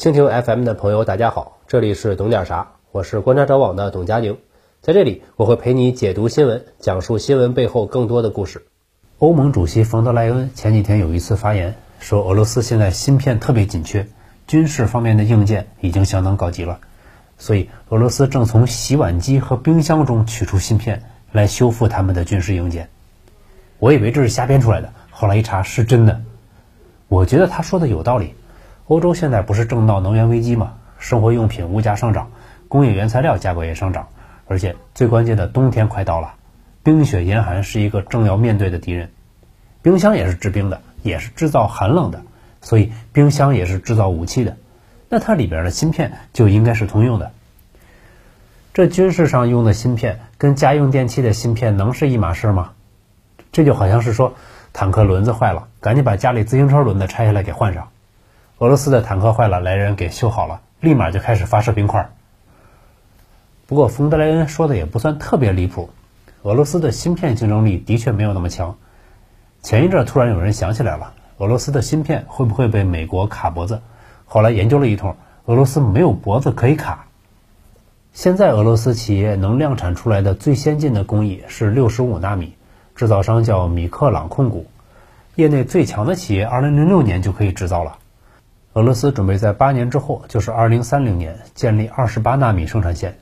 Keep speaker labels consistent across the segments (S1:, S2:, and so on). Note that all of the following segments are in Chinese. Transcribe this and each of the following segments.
S1: 蜻蜓 FM 的朋友，大家好，这里是懂点啥，我是观察者网的董佳宁，在这里我会陪你解读新闻，讲述新闻背后更多的故事。欧盟主席冯德莱恩前几天有一次发言，说俄罗斯现在芯片特别紧缺，军事方面的硬件已经相当高级了，所以俄罗斯正从洗碗机和冰箱中取出芯片来修复他们的军事硬件。我以为这是瞎编出来的，后来一查是真的。我觉得他说的有道理。欧洲现在不是正闹能源危机吗？生活用品物价上涨，工业原材料价格也上涨，而且最关键的冬天快到了，冰雪严寒是一个正要面对的敌人。冰箱也是制冰的，也是制造寒冷的，所以冰箱也是制造武器的。那它里边的芯片就应该是通用的。这军事上用的芯片跟家用电器的芯片能是一码事吗？这就好像是说，坦克轮子坏了，赶紧把家里自行车轮子拆下来给换上。俄罗斯的坦克坏了，来人给修好了，立马就开始发射冰块。不过冯德莱恩说的也不算特别离谱，俄罗斯的芯片竞争力的确没有那么强。前一阵突然有人想起来了，俄罗斯的芯片会不会被美国卡脖子？后来研究了一通，俄罗斯没有脖子可以卡。现在俄罗斯企业能量产出来的最先进的工艺是六十五纳米，制造商叫米克朗控股，业内最强的企业二零零六年就可以制造了。俄罗斯准备在八年之后，就是二零三零年建立二十八纳米生产线。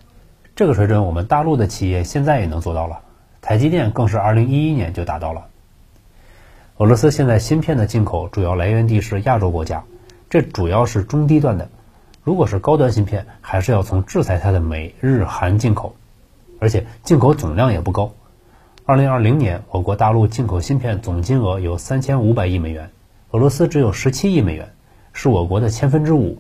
S1: 这个水准，我们大陆的企业现在也能做到了。台积电更是二零一一年就达到了。俄罗斯现在芯片的进口主要来源地是亚洲国家，这主要是中低端的。如果是高端芯片，还是要从制裁它的美日韩进口，而且进口总量也不高。二零二零年，我国大陆进口芯片总金额有三千五百亿美元，俄罗斯只有十七亿美元。是我国的千分之五。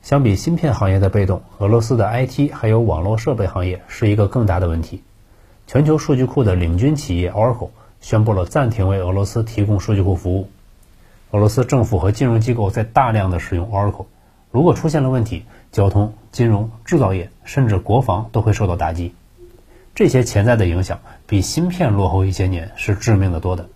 S1: 相比芯片行业的被动，俄罗斯的 IT 还有网络设备行业是一个更大的问题。全球数据库的领军企业 Oracle 宣布了暂停为俄罗斯提供数据库服务。俄罗斯政府和金融机构在大量的使用 Oracle，如果出现了问题，交通、金融、制造业甚至国防都会受到打击。这些潜在的影响比芯片落后一些年是致命的多的。